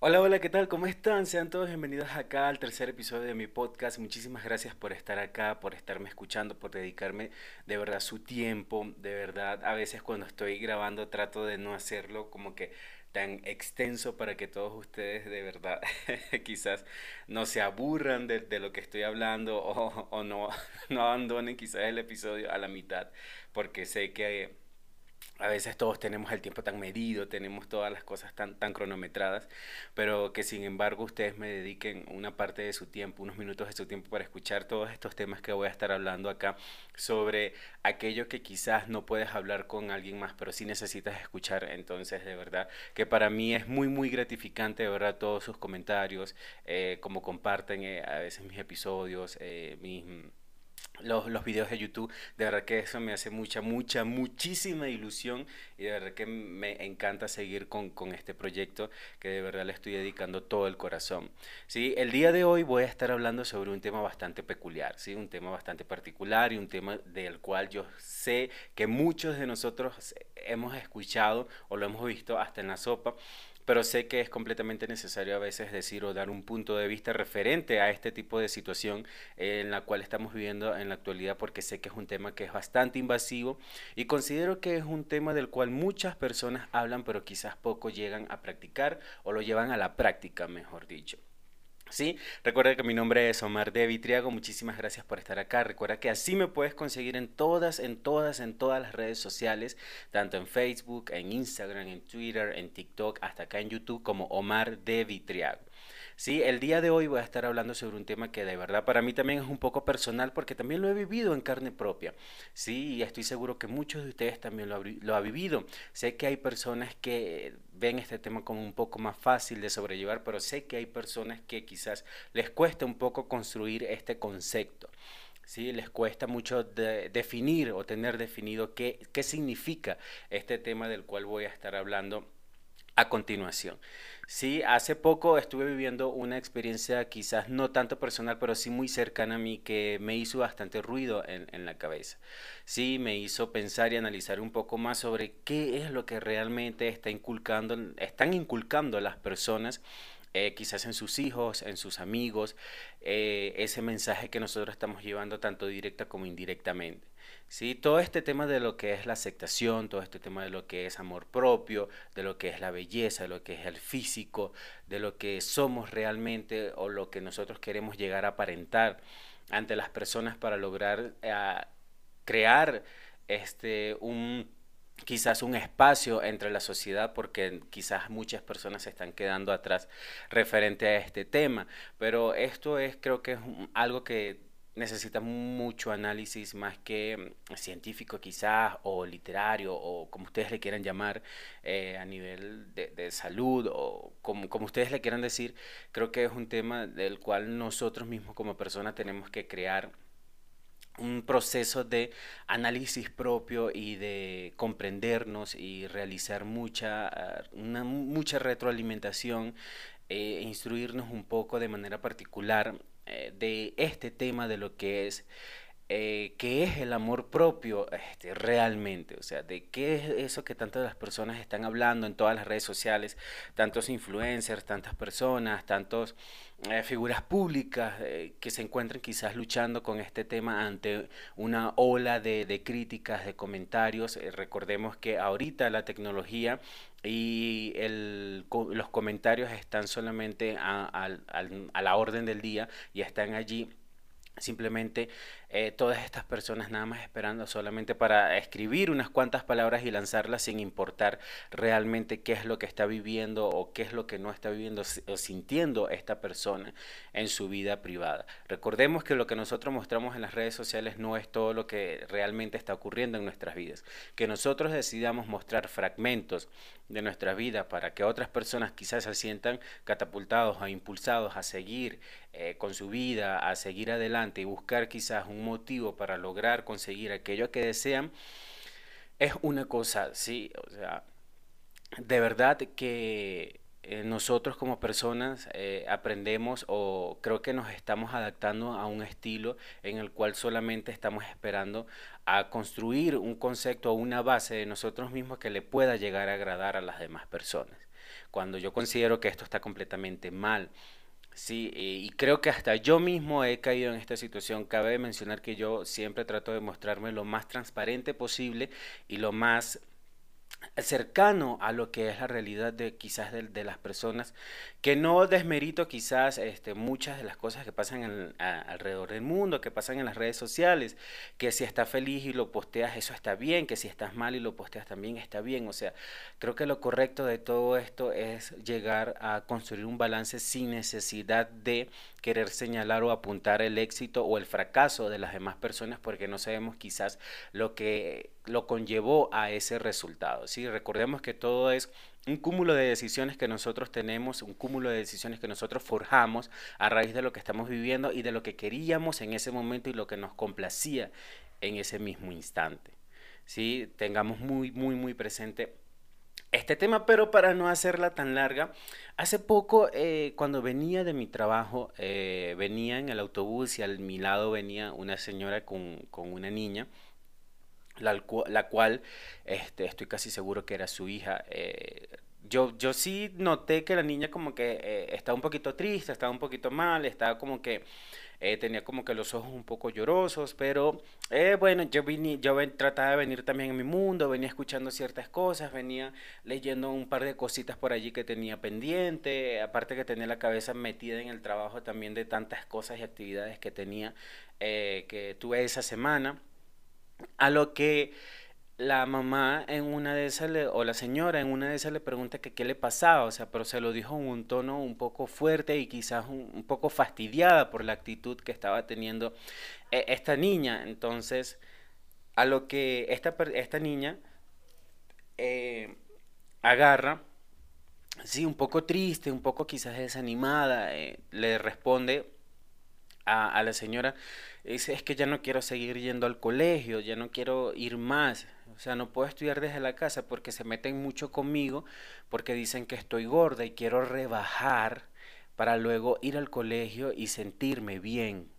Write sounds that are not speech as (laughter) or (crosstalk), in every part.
Hola, hola, ¿qué tal? ¿Cómo están? Sean todos bienvenidos acá al tercer episodio de mi podcast. Muchísimas gracias por estar acá, por estarme escuchando, por dedicarme de verdad su tiempo. De verdad, a veces cuando estoy grabando trato de no hacerlo como que tan extenso para que todos ustedes de verdad (laughs) quizás no se aburran de, lo que estoy hablando o, o no, (laughs) no abandonen quizás el episodio a la mitad, porque sé que a veces todos tenemos el tiempo tan medido, tenemos todas las cosas tan, tan cronometradas, pero que sin embargo ustedes me dediquen una parte de su tiempo, unos minutos de su tiempo para escuchar todos estos temas que voy a estar hablando acá sobre aquello que quizás no puedes hablar con alguien más, pero sí necesitas escuchar. Entonces, de verdad, que para mí es muy, muy gratificante, de verdad, todos sus comentarios, eh, como comparten eh, a veces mis episodios, eh, mis los, los videos de YouTube. De verdad que eso me hace mucha, mucha, muchísima ilusión y de verdad que me encanta seguir con, con este proyecto que de verdad le estoy dedicando todo el corazón. ¿sí? El día de hoy voy a estar hablando sobre un tema bastante peculiar, ¿sí? un tema bastante particular y un tema del cual yo sé que muchos de nosotros hemos escuchado o lo hemos visto hasta en la sopa pero sé que es completamente necesario a veces decir o dar un punto de vista referente a este tipo de situación en la cual estamos viviendo en la actualidad, porque sé que es un tema que es bastante invasivo y considero que es un tema del cual muchas personas hablan, pero quizás poco llegan a practicar o lo llevan a la práctica, mejor dicho. Sí, recuerda que mi nombre es Omar de Vitriago, muchísimas gracias por estar acá. Recuerda que así me puedes conseguir en todas, en todas, en todas las redes sociales, tanto en Facebook, en Instagram, en Twitter, en TikTok, hasta acá en YouTube como Omar de Vitriago. Sí, el día de hoy voy a estar hablando sobre un tema que de verdad para mí también es un poco personal porque también lo he vivido en carne propia. Sí, y estoy seguro que muchos de ustedes también lo, lo han vivido. Sé que hay personas que ven este tema como un poco más fácil de sobrellevar, pero sé que hay personas que quizás les cuesta un poco construir este concepto. ¿sí? Les cuesta mucho de definir o tener definido qué, qué significa este tema del cual voy a estar hablando a continuación. Sí, hace poco estuve viviendo una experiencia quizás no tanto personal, pero sí muy cercana a mí que me hizo bastante ruido en, la cabeza. Sí, me hizo pensar y analizar un poco más sobre qué es lo que realmente está inculcando, están inculcando las personas eh, quizás en sus hijos, en sus amigos, eh, ese mensaje que nosotros estamos llevando tanto directa como indirectamente. ¿Sí? Todo este tema de lo que es la aceptación, todo este tema de lo que es amor propio, de lo que es la belleza, de lo que es el físico, de lo que somos realmente o lo que nosotros queremos llegar a aparentar ante las personas para lograr eh, crear este, un quizás un espacio entre la sociedad porque quizás muchas personas se están quedando atrás referente a este tema, pero esto es creo que es algo que necesita mucho análisis más que mm, científico quizás o literario o como ustedes le quieran llamar eh, a nivel de, salud o como, como ustedes le quieran decir, creo que es un tema del cual nosotros mismos como personas tenemos que crear un proceso de análisis propio y de comprendernos y realizar mucha, ah, mucha retroalimentación e instruirnos un poco de manera particular eh, de este tema de lo que es eh, qué es el amor propio este, realmente, o sea, de qué es eso que tantas las personas están hablando en todas las redes sociales, tantos influencers, tantas personas, tantos eh, figuras públicas eh, que se encuentran quizás luchando con este tema ante una ola de, de críticas, de comentarios. Eh, recordemos que ahorita la tecnología y el, los comentarios están solamente a, a la orden del día y están allí simplemente eh, todas estas personas nada más esperando solamente para escribir unas cuantas palabras y lanzarlas sin importar realmente qué es lo que está viviendo o qué es lo que no está viviendo o sintiendo esta persona en su vida privada. Recordemos que lo que nosotros mostramos en las redes sociales no es todo lo que realmente está ocurriendo en nuestras vidas. Que nosotros decidamos mostrar fragmentos de nuestra vida para que otras personas quizás se sientan catapultados o impulsados a seguir eh, con su vida, a seguir adelante y buscar quizás un motivo para lograr conseguir aquello que desean, es una cosa, sí, o sea, de verdad que eh, nosotros como personas eh, aprendemos o creo que nos estamos adaptando a un estilo en el cual solamente estamos esperando a construir un concepto o una base de nosotros mismos que le pueda llegar a agradar a las demás personas. cuando yo considero que esto está completamente mal. Sí, y creo que hasta yo mismo he caído en esta situación. Cabe mencionar que yo siempre trato de mostrarme lo más transparente posible y lo más cercano a lo que es la realidad de quizás de, las personas, que no desmerito quizás este, muchas de las cosas que pasan alrededor del mundo, que pasan en las redes sociales, que si estás feliz y lo posteas, eso está bien, que si estás mal y lo posteas también está bien. O sea, creo que lo correcto de todo esto es llegar a construir un balance sin necesidad de querer señalar o apuntar el éxito o el fracaso de las demás personas porque no sabemos quizás lo que lo conllevó a ese resultado. ¿sí? Recordemos que todo es un cúmulo de decisiones que nosotros tenemos, un cúmulo de decisiones que nosotros forjamos a raíz de lo que estamos viviendo y de lo que queríamos en ese momento y lo que nos complacía en ese mismo instante. ¿sí? Tengamos muy, muy, muy presente este tema, pero para no hacerla tan larga, hace poco eh, cuando venía de mi trabajo, eh, venía en el autobús y al mi lado venía una señora con, con una niña la, cual este, estoy casi seguro que era su hija. Eh, yo, yo sí noté que la niña como que eh, estaba un poquito triste, estaba un poquito mal, estaba como que eh, tenía como que los ojos un poco llorosos, pero bueno, yo, vine, yo trataba de venir también en mi mundo, venía escuchando ciertas cosas, venía leyendo un par de cositas por allí que tenía pendiente, aparte que tenía la cabeza metida en el trabajo también de tantas cosas y actividades que tenía, que tuve esa semana. A lo que la mamá en una de esas, o la señora en una de esas le pregunta que qué le pasaba, o sea, pero se lo dijo en un tono un poco fuerte y quizás un, poco fastidiada por la actitud que estaba teniendo eh, esta niña. Entonces, a lo que esta, esta niña eh, agarra, sí, un poco triste, un poco quizás desanimada, eh, le responde a, la señora, dice, es que ya no quiero seguir yendo al colegio, ya no quiero ir más, o sea, no puedo estudiar desde la casa porque se meten mucho conmigo, porque dicen que estoy gorda y quiero rebajar para luego ir al colegio y sentirme bien.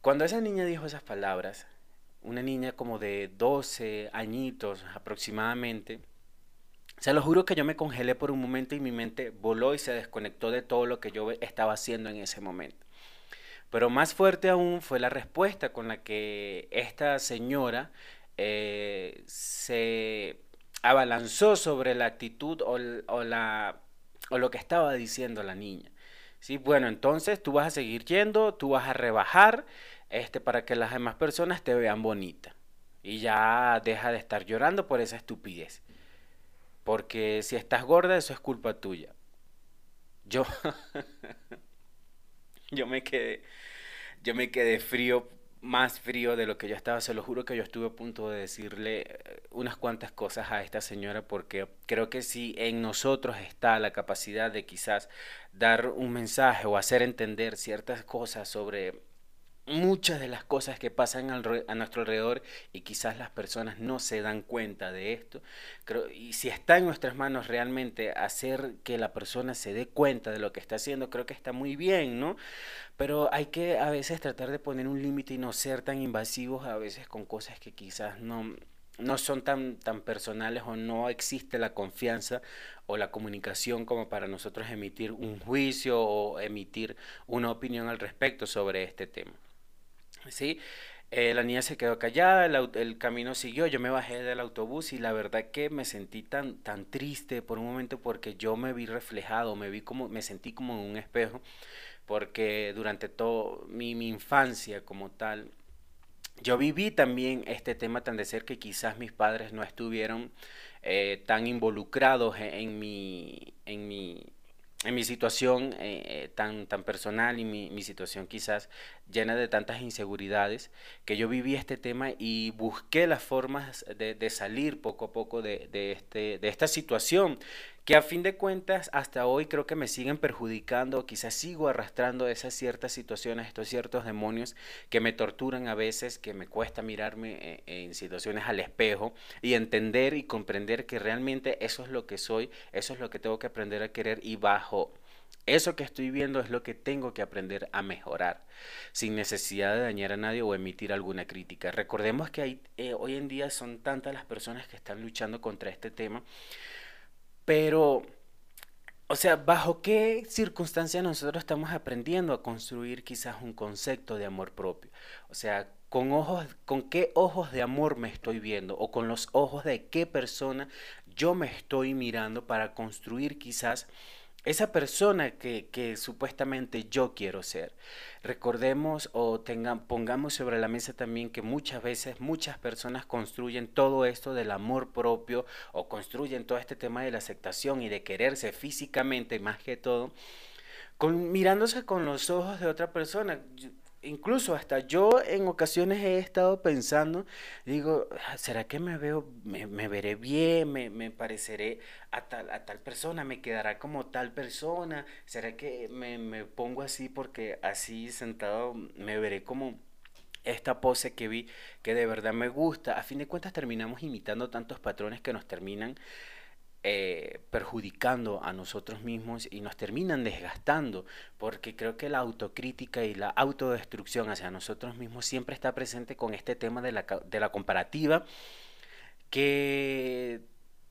Cuando esa niña dijo esas palabras, una niña como de 12 añitos aproximadamente, se lo juro que yo me congelé por un momento y mi mente voló y se desconectó de todo lo que yo estaba haciendo en ese momento. Pero más fuerte aún fue la respuesta con la que esta señora eh, se abalanzó sobre la actitud o, la, o lo que estaba diciendo la niña. ¿Sí? Bueno, entonces tú vas a seguir yendo, tú vas a rebajar este, para que las demás personas te vean bonita. Y ya deja de estar llorando por esa estupidez. Porque si estás gorda, eso es culpa tuya. Yo, (laughs) yo me quedé, yo me quedé frío, más frío de lo que yo estaba. Se lo juro que yo estuve a punto de decirle eh, unas cuantas cosas a esta señora porque creo que si en nosotros está la capacidad de quizás dar un mensaje o hacer entender ciertas cosas sobre muchas de las cosas que pasan a nuestro alrededor y quizás las personas no se dan cuenta de esto. Creo, y si está en nuestras manos realmente hacer que la persona se dé cuenta de lo que está haciendo, creo que está muy bien, ¿no? Pero hay que a veces tratar de poner un límite y no ser tan invasivos a veces con cosas que quizás no, no son tan, tan personales o no existe la confianza o la comunicación como para nosotros emitir un juicio o emitir una opinión al respecto sobre este tema. ¿Sí? Eh, la niña se quedó callada, el, camino siguió, yo me bajé del autobús y la verdad que me sentí tan, tan triste por un momento porque yo me vi reflejado, me vi como, me sentí como en un espejo, porque durante toda mi, infancia como tal, yo viví también este tema tan de cerca que quizás mis padres no estuvieron eh, tan involucrados en mi, en mi en mi situación eh, tan, tan personal y mi, mi, situación quizás llena de tantas inseguridades, que yo viví este tema y busqué las formas de, salir poco a poco de, este, de esta situación que a fin de cuentas hasta hoy creo que me siguen perjudicando, quizás sigo arrastrando esas ciertas situaciones, estos ciertos demonios que me torturan a veces, que me cuesta mirarme eh, en, situaciones al espejo y entender y comprender que realmente eso es lo que soy, eso es lo que tengo que aprender a querer y bajo eso que estoy viendo es lo que tengo que aprender a mejorar, sin necesidad de dañar a nadie o emitir alguna crítica. Recordemos que eh, hoy en día son tantas las personas que están luchando contra este tema Pero, o sea, ¿bajo qué circunstancias nosotros estamos aprendiendo a construir quizás un concepto de amor propio? O sea, con ojos, con qué ojos de amor me estoy viendo o con los ojos de qué persona yo me estoy mirando para construir quizás esa persona que, supuestamente yo quiero ser. Recordemos o pongamos sobre la mesa también que muchas veces muchas personas construyen todo esto del amor propio o construyen todo este tema de la aceptación y de quererse físicamente más que todo, con, mirándose con los ojos de otra persona incluso hasta yo en ocasiones he estado pensando, digo, ¿será que me veo, me, veré bien, me, pareceré a tal, a tal persona, me quedará como tal persona? ¿Será que me, me pongo así porque así sentado me veré como esta pose que vi que de verdad me gusta? A fin de cuentas terminamos imitando tantos patrones que nos terminan eh, perjudicando a nosotros mismos y nos terminan desgastando, porque creo que la autocrítica y la autodestrucción hacia nosotros mismos siempre está presente con este tema de la, de la comparativa, que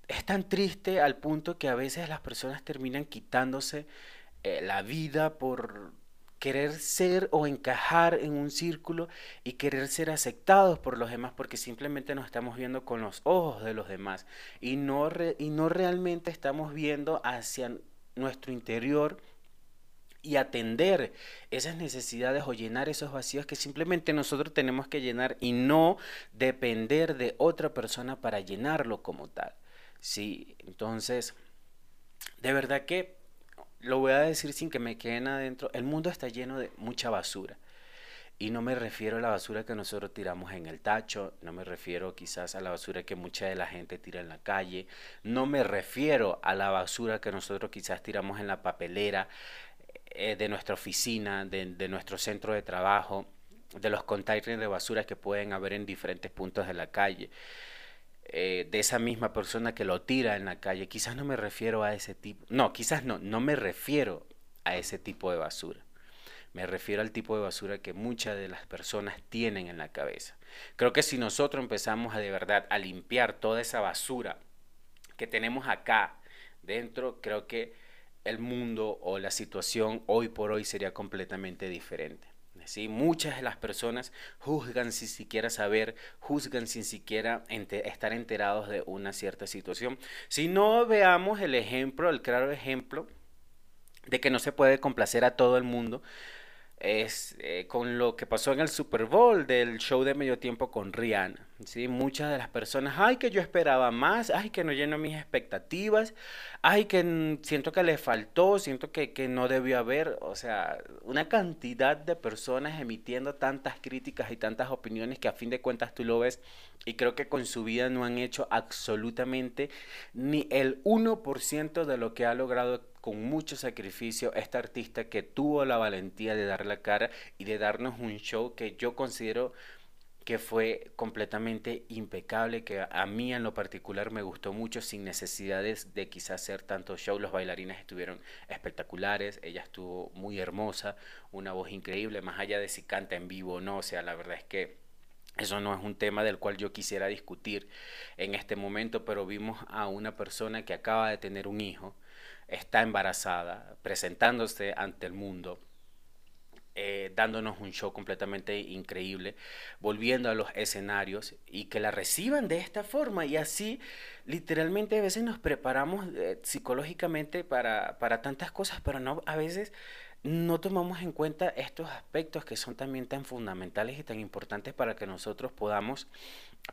es tan triste al punto que a veces las personas terminan quitándose eh, la vida por querer ser o encajar en un círculo y querer ser aceptados por los demás porque simplemente nos estamos viendo con los ojos de los demás y no, y no realmente estamos viendo hacia nuestro interior y atender esas necesidades o llenar esos vacíos que simplemente nosotros tenemos que llenar y no depender de otra persona para llenarlo como tal. Sí, entonces, de verdad que lo voy a decir sin que me queden adentro, el mundo está lleno de mucha basura. Y no me refiero a la basura que nosotros tiramos en el tacho, no me refiero quizás a la basura que mucha de la gente tira en la calle, no me refiero a la basura que nosotros quizás tiramos en la papelera eh, de nuestra oficina, de, de nuestro centro de trabajo, de los containers de basura que pueden haber en diferentes puntos de la calle. Eh, de esa misma persona que lo tira en la calle. Quizás no me refiero a ese tipo, no, quizás no, no me refiero a ese tipo de basura. Me refiero al tipo de basura que muchas de las personas tienen en la cabeza. Creo que si nosotros empezamos a de verdad a limpiar toda esa basura que tenemos acá dentro, creo que el mundo o la situación hoy por hoy sería completamente diferente. Muchas de las personas juzgan sin siquiera saber, juzgan sin siquiera estar enterados de una cierta situación. Si no veamos el ejemplo, el claro ejemplo de que no se puede complacer a todo el mundo, es eh, con lo que pasó en el Super Bowl del show de medio tiempo con Rihanna. ¿Sí? Muchas de las personas, ay, que yo esperaba más, ay, que no lleno mis expectativas, ay, que siento que le faltó, siento que, que no debió haber, o sea, una cantidad de personas emitiendo tantas críticas y tantas opiniones que a fin de cuentas tú lo ves y creo que con su vida no han hecho absolutamente ni el 1% de lo que ha logrado con mucho sacrificio esta artista que tuvo la valentía de dar la cara y de darnos un show que yo considero que fue completamente impecable, que a mí en lo particular me gustó mucho, sin necesidades de quizás hacer tanto show. Los bailarines estuvieron espectaculares, ella estuvo muy hermosa, una voz increíble, más allá de si canta en vivo o no, o sea, la verdad es que eso no es un tema del cual yo quisiera discutir en este momento, pero vimos a una persona que acaba de tener un hijo, está embarazada, presentándose ante el mundo, eh, dándonos un show completamente increíble, volviendo a los escenarios y que la reciban de esta forma. Y así literalmente a veces nos preparamos eh, psicológicamente para, para tantas cosas, pero no a veces no tomamos en cuenta estos aspectos que son también tan fundamentales y tan importantes para que nosotros podamos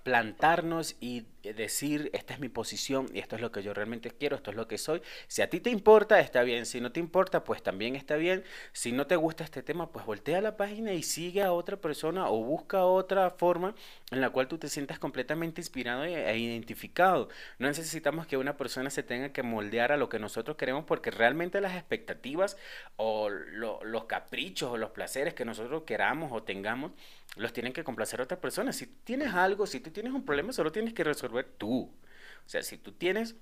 plantarnos y decir, esta es mi posición y esto es lo que yo realmente quiero, esto es lo que soy. Si a ti te importa, está bien. Si no te importa, pues también está bien. Si no te gusta este tema, pues voltea la página y sigue a otra persona o busca otra forma en la cual tú te sientas completamente inspirado e identificado. No necesitamos que una persona se tenga que moldear a lo que nosotros queremos porque realmente las expectativas o los caprichos o los placeres que nosotros queramos o tengamos los tienen que complacer a otra persona. Si tienes algo, si tú tienes un problema, solo tienes que resolver tú. O sea, si tú tienes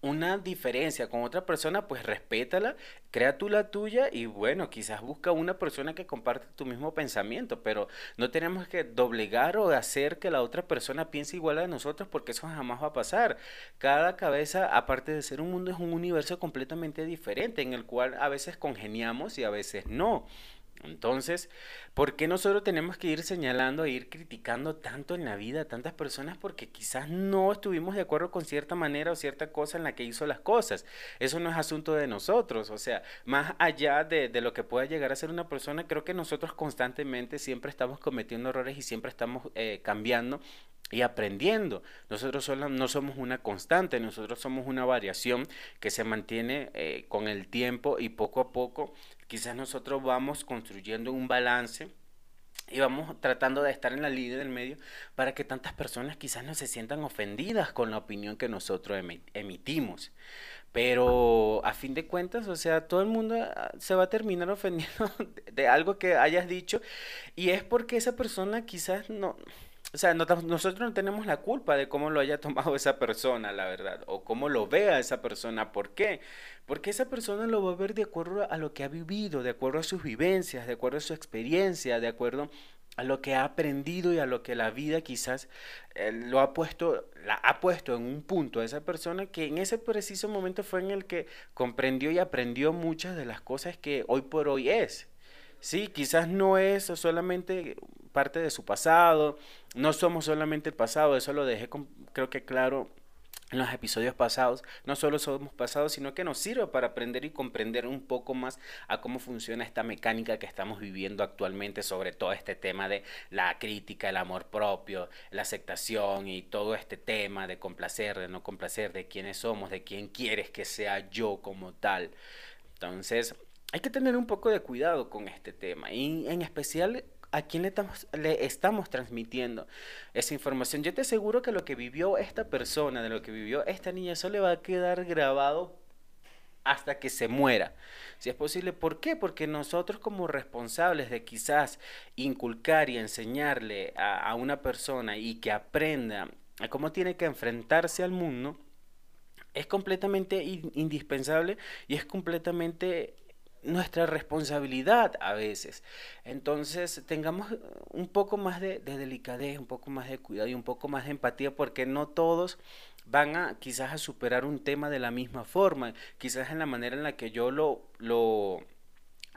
una diferencia con otra persona, pues respétala, crea tú la tuya y bueno, quizás busca una persona que comparte tu mismo pensamiento, pero no tenemos que doblegar o hacer que la otra persona piense igual a nosotros porque eso jamás va a pasar. Cada cabeza, aparte de ser un mundo, es un universo completamente diferente en el cual a veces congeniamos y a veces no. Entonces, ¿por qué nosotros tenemos que ir señalando e ir criticando tanto en la vida a tantas personas? Porque quizás no estuvimos de acuerdo con cierta manera o cierta cosa en la que hizo las cosas. Eso no es asunto de nosotros. O sea, más allá de, lo que pueda llegar a ser una persona, creo que nosotros constantemente siempre estamos cometiendo errores y siempre estamos eh, cambiando y aprendiendo. Nosotros solo, no somos una constante, nosotros somos una variación que se mantiene eh, con el tiempo y poco a poco quizás nosotros vamos construyendo un balance y vamos tratando de estar en la línea del medio para que tantas personas quizás no se sientan ofendidas con la opinión que nosotros emitimos. Pero a fin de cuentas, o sea, todo el mundo ah, se va a terminar (laughs) ofendiendo de algo que hayas dicho y es porque esa persona quizás no, o sea, nosotros no tenemos la culpa de cómo lo haya tomado esa persona, la verdad, o cómo lo vea esa persona. ¿Por qué? Porque esa persona lo va a ver de acuerdo a lo que ha vivido, de acuerdo a sus vivencias, de acuerdo a su experiencia, de acuerdo a lo que ha aprendido y a lo que la vida quizás eh, lo ha puesto, la ha puesto en un punto a esa persona que en ese preciso momento fue en el que comprendió y aprendió muchas de las cosas que hoy por hoy es. Sí, quizás no es solamente parte de su pasado, no somos solamente el pasado, eso lo dejé creo que claro en los episodios pasados, no solo somos pasados, sino que nos sirve para aprender y comprender un poco más a cómo funciona esta mecánica que estamos viviendo actualmente sobre todo este tema de la crítica, el amor propio, la aceptación y todo este tema de complacer, de no complacer, de quiénes somos, de quién quieres que sea yo como tal. Entonces, hay que tener un poco de cuidado con este tema y en especial a quién le estamos, le estamos transmitiendo esa información. Yo te aseguro que lo que vivió esta persona, de lo que vivió esta niña, eso le va a quedar grabado hasta que se muera. Si es posible, ¿por qué? Porque nosotros como responsables de quizás inculcar y enseñarle a, a una persona y que aprenda a cómo tiene que enfrentarse al mundo, es completamente indispensable y es completamente nuestra responsabilidad a veces. Entonces tengamos un poco más de, delicadez, un poco más de cuidado y un poco más de empatía porque no todos van a quizás a superar un tema de la misma forma, quizás en la manera en la que yo lo, lo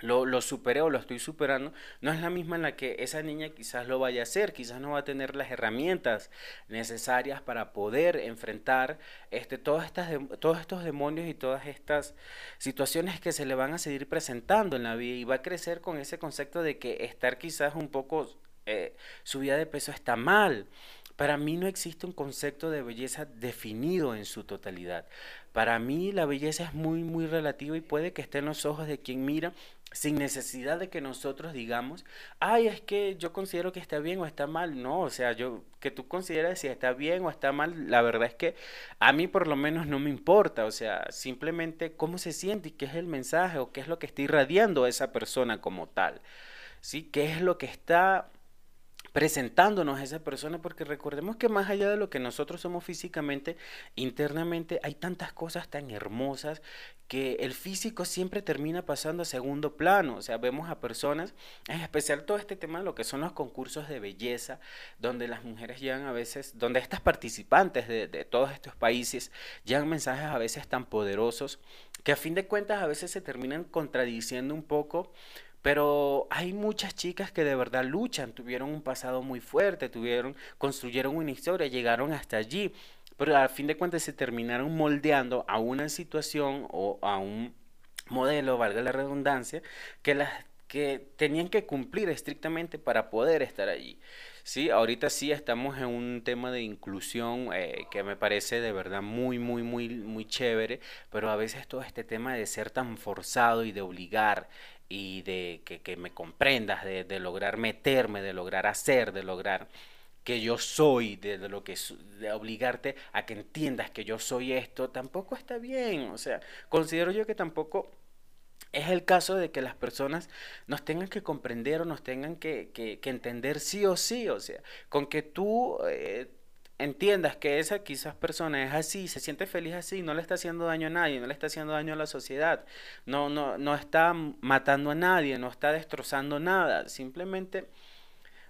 lo, superé o lo estoy superando, no es la misma en la que esa niña quizás lo vaya a hacer, quizás no va a tener las herramientas necesarias para poder enfrentar este, estas, todos estos demonios y todas estas situaciones que se le van a seguir presentando en la vida y va a crecer con ese concepto de que estar quizás un poco eh, subida de peso está mal. Para mí no existe un concepto de belleza definido en su totalidad. Para mí la belleza es muy, muy relativa y puede que esté en los ojos de quien mira sin necesidad de que nosotros digamos, ay, es que yo considero que está bien o está mal. No, o sea, yo que tú consideres si está bien o está mal, la verdad es que a mí por lo menos no me importa. O sea, simplemente cómo se siente y qué es el mensaje o qué es lo que está irradiando a esa persona como tal. ¿Sí? ¿Qué es lo que está presentándonos a esa persona, porque recordemos que más allá de lo que nosotros somos físicamente, internamente hay tantas cosas tan hermosas que el físico siempre termina pasando a segundo plano. O sea, vemos a personas, en especial todo este tema de lo que son los concursos de belleza, donde las mujeres llegan a veces, donde estas participantes de, todos estos países llegan mensajes a veces tan poderosos que a fin de cuentas a veces se terminan contradiciendo un poco pero hay muchas chicas que de verdad luchan, tuvieron un pasado muy fuerte, tuvieron, construyeron una historia, llegaron hasta allí, pero al fin de cuentas se terminaron moldeando a una situación o a un modelo, valga la redundancia, que las que tenían que cumplir estrictamente para poder estar allí. Sí, ahorita sí estamos en un tema de inclusión eh, que me parece de verdad muy, muy, muy, muy chévere, pero a veces todo este tema de ser tan forzado y de obligar y de que, me comprendas, de, lograr meterme, de lograr hacer, de lograr que yo soy, de, lo que de obligarte a que entiendas que yo soy esto, tampoco está bien. O sea, considero yo que tampoco es el caso de que las personas nos tengan que comprender o nos tengan que, entender sí o sí. O sea, con que tú eh, entiendas que esa quizás persona es así, se siente feliz así, no le está haciendo daño a nadie, no le está haciendo daño a la sociedad, no, no, no está matando a nadie, no está destrozando nada, simplemente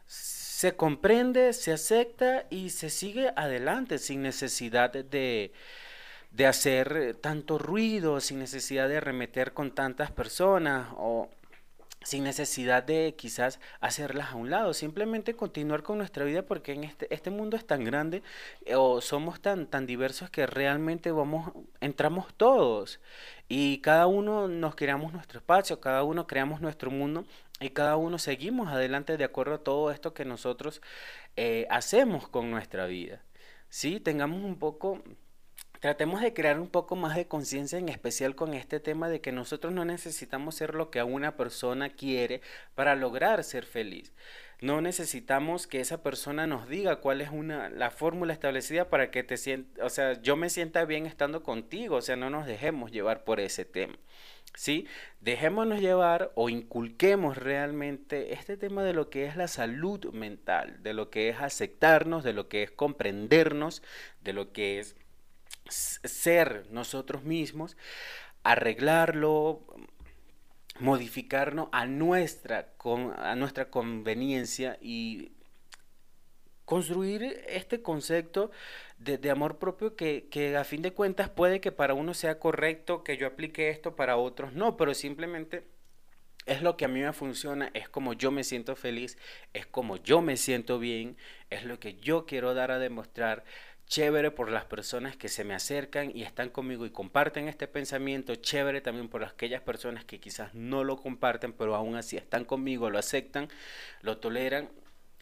se comprende, se acepta y se sigue adelante sin necesidad de, de hacer tanto ruido, sin necesidad de arremeter con tantas personas o sin necesidad de quizás hacerlas a un lado, simplemente continuar con nuestra vida porque en este, este mundo es tan grande eh, o somos tan, tan diversos que realmente vamos, entramos todos y cada uno nos creamos nuestro espacio, cada uno creamos nuestro mundo y cada uno seguimos adelante de acuerdo a todo esto que nosotros eh, hacemos con nuestra vida. ¿Sí? Tengamos un poco Tratemos de crear un poco más de conciencia, en especial con este tema de que nosotros no necesitamos ser lo que una persona quiere para lograr ser feliz. No necesitamos que esa persona nos diga cuál es una, la fórmula establecida para que te sienta, o sea, yo me sienta bien estando contigo, o sea, no nos dejemos llevar por ese tema. ¿Sí? Dejémonos llevar o inculquemos realmente este tema de lo que es la salud mental, de lo que es aceptarnos, de lo que es comprendernos, de lo que es ser nosotros mismos, arreglarlo, modificarnos a nuestra, a nuestra conveniencia y construir este concepto de, amor propio que, que, a fin de cuentas puede que para uno sea correcto que yo aplique esto, para otros no, pero simplemente es lo que a mí me funciona, es como yo me siento feliz, es como yo me siento bien, es lo que yo quiero dar a demostrar chévere por las personas que se me acercan y están conmigo y comparten este pensamiento, chévere también por aquellas personas que quizás no lo comparten, pero aún así están conmigo, lo aceptan, lo toleran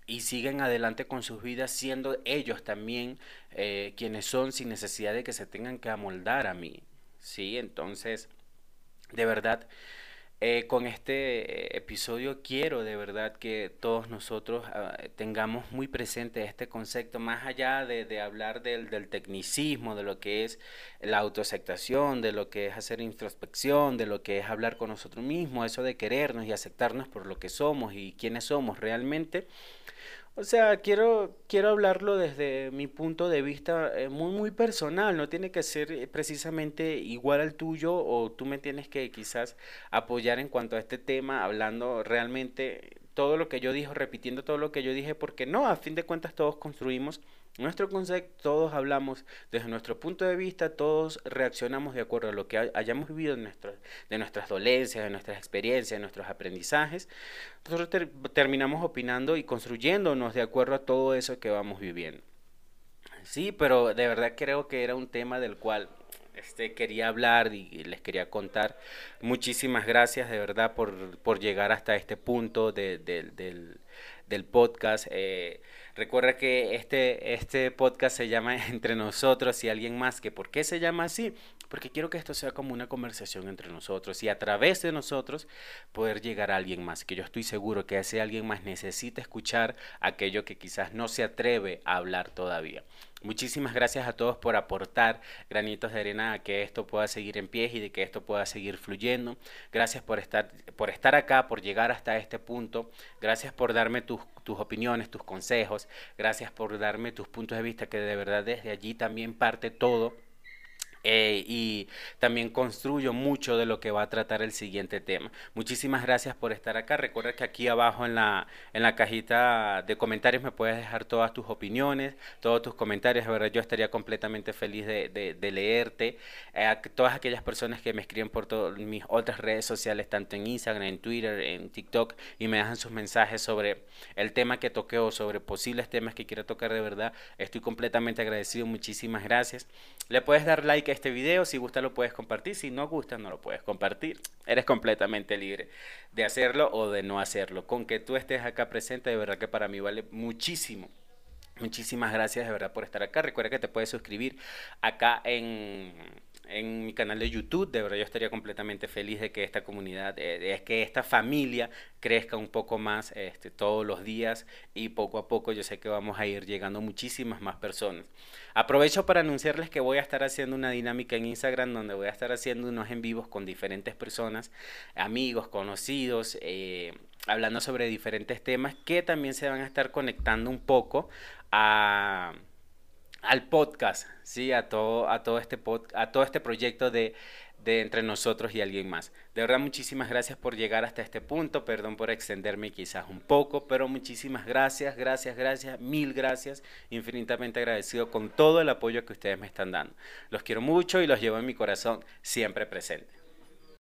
y siguen adelante con sus vidas siendo ellos también eh, quienes son sin necesidad de que se tengan que amoldar a mí. Sí, entonces, de verdad, eh, con este episodio quiero de verdad que todos nosotros ah, tengamos muy presente este concepto, más allá de, hablar del, del, tecnicismo, de lo que es la autoaceptación, de lo que es hacer introspección, de lo que es hablar con nosotros mismos, eso de querernos y aceptarnos por lo que somos y quiénes somos realmente. O sea, quiero, quiero hablarlo desde mi punto de vista eh, muy, muy personal. No tiene que ser eh, precisamente igual al tuyo o tú me tienes que quizás apoyar en cuanto a este tema, hablando realmente todo lo que yo dije, repitiendo todo lo que yo dije, porque no, a fin de cuentas todos construimos nuestro concepto, todos hablamos desde nuestro punto de vista, todos reaccionamos de acuerdo a lo que hayamos vivido de, de nuestras dolencias, de nuestras experiencias, de nuestros aprendizajes. Nosotros terminamos opinando y construyéndonos de acuerdo a todo eso que vamos viviendo. Sí, pero de verdad creo que era un tema del cual este, quería hablar y les quería contar. Muchísimas gracias de verdad por, por llegar hasta este punto de, del, del, podcast. Eh, recuerda que este, este podcast se llama (laughs) Entre nosotros y alguien más. ¿Que ¿Por qué se llama así? Porque quiero que esto sea como una conversación entre nosotros y a través de nosotros poder llegar a alguien más. Que yo estoy seguro que ese alguien más necesita escuchar aquello que quizás no se atreve a hablar todavía. Muchísimas gracias a todos por aportar granitos de arena a que esto pueda seguir en pie y de que esto pueda seguir fluyendo. Gracias por estar, por estar acá, por llegar hasta este punto. Gracias por darme tus, tus opiniones, tus consejos. Gracias por darme tus puntos de vista, que de verdad desde allí también parte todo eh, y también construyo mucho de lo que va a tratar el siguiente tema. Muchísimas gracias por estar acá. Recuerda que aquí abajo en la, en la cajita de comentarios me puedes dejar todas tus opiniones, todos tus comentarios. De verdad, yo estaría completamente feliz de, de, leerte. Eh, a todas aquellas personas que me escriben por todas mis otras redes sociales, tanto en Instagram, en Twitter, en TikTok, y me dejan sus mensajes sobre el tema que toqué o sobre posibles temas que quiera tocar de verdad. Estoy completamente agradecido. Muchísimas gracias. Le puedes dar like este video. Si gusta lo puedes compartir. Si no gusta no lo puedes compartir. Eres completamente libre de hacerlo o de no hacerlo. Con que tú estés acá presente, de verdad que para mí vale muchísimo. Muchísimas gracias de verdad por estar acá. Recuerda que te puedes suscribir acá en en mi canal de YouTube. De verdad yo estaría completamente feliz de que esta comunidad, de, que esta familia crezca un poco más este, todos los días y poco a poco yo sé que vamos a ir llegando muchísimas más personas. Aprovecho para anunciarles que voy a estar haciendo una dinámica en Instagram donde voy a estar haciendo unos en vivos con diferentes personas, amigos, conocidos, eh, hablando sobre diferentes temas que también se van a estar conectando un poco a al podcast, ¿sí? A todo, a todo, este, pod, a todo este proyecto de, de entre nosotros y alguien más. De verdad, muchísimas gracias por llegar hasta este punto. Perdón por extenderme quizás un poco, pero muchísimas gracias, gracias, gracias, mil gracias. Infinitamente agradecido con todo el apoyo que ustedes me están dando. Los quiero mucho y los llevo en mi corazón siempre presente.